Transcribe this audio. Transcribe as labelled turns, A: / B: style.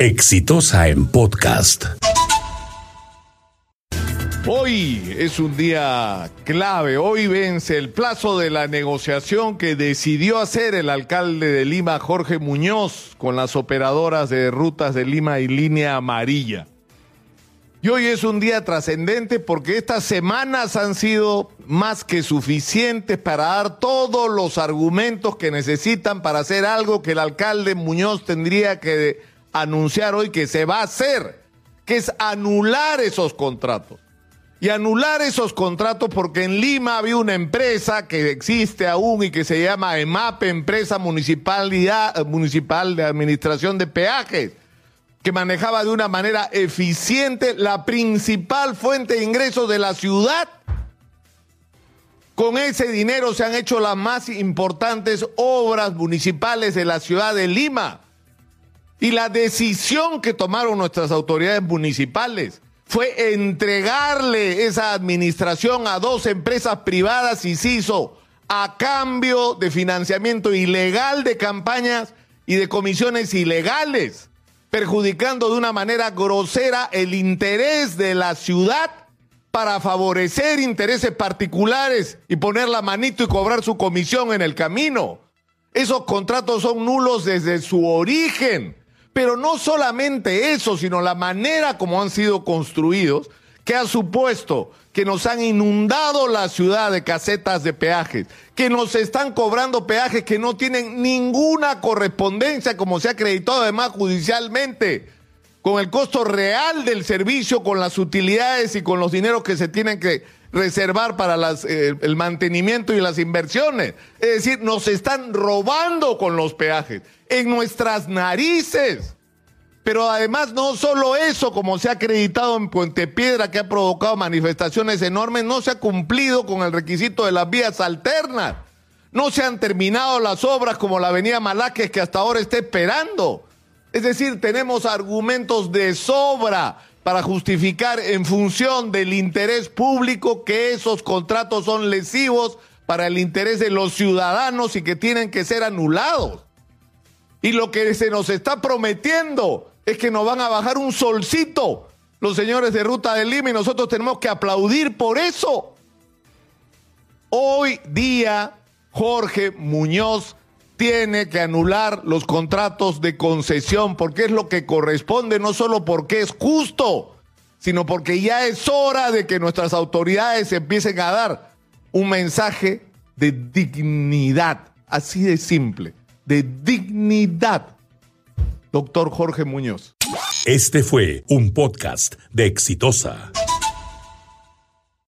A: Exitosa en podcast.
B: Hoy es un día clave, hoy vence el plazo de la negociación que decidió hacer el alcalde de Lima, Jorge Muñoz, con las operadoras de rutas de Lima y línea amarilla. Y hoy es un día trascendente porque estas semanas han sido más que suficientes para dar todos los argumentos que necesitan para hacer algo que el alcalde Muñoz tendría que anunciar hoy que se va a hacer, que es anular esos contratos y anular esos contratos porque en Lima había una empresa que existe aún y que se llama EMAP, Empresa Municipalidad, Municipal de Administración de Peajes, que manejaba de una manera eficiente la principal fuente de ingresos de la ciudad. Con ese dinero se han hecho las más importantes obras municipales de la ciudad de Lima. Y la decisión que tomaron nuestras autoridades municipales fue entregarle esa administración a dos empresas privadas y hizo a cambio de financiamiento ilegal de campañas y de comisiones ilegales, perjudicando de una manera grosera el interés de la ciudad para favorecer intereses particulares y poner la manito y cobrar su comisión en el camino. Esos contratos son nulos desde su origen. Pero no solamente eso, sino la manera como han sido construidos, que ha supuesto que nos han inundado la ciudad de casetas de peajes, que nos están cobrando peajes que no tienen ninguna correspondencia, como se ha acreditado además judicialmente, con el costo real del servicio, con las utilidades y con los dineros que se tienen que reservar para eh, el mantenimiento y las inversiones. Es decir, nos están robando con los peajes en nuestras narices. Pero además no solo eso, como se ha acreditado en Puente Piedra, que ha provocado manifestaciones enormes, no se ha cumplido con el requisito de las vías alternas. No se han terminado las obras como la Avenida Malaques, que hasta ahora está esperando. Es decir, tenemos argumentos de sobra para justificar en función del interés público que esos contratos son lesivos para el interés de los ciudadanos y que tienen que ser anulados. Y lo que se nos está prometiendo es que nos van a bajar un solcito los señores de Ruta del Lima y nosotros tenemos que aplaudir por eso. Hoy día Jorge Muñoz tiene que anular los contratos de concesión porque es lo que corresponde, no solo porque es justo, sino porque ya es hora de que nuestras autoridades empiecen a dar un mensaje de dignidad, así de simple, de dignidad. Doctor Jorge Muñoz.
A: Este fue un podcast de Exitosa.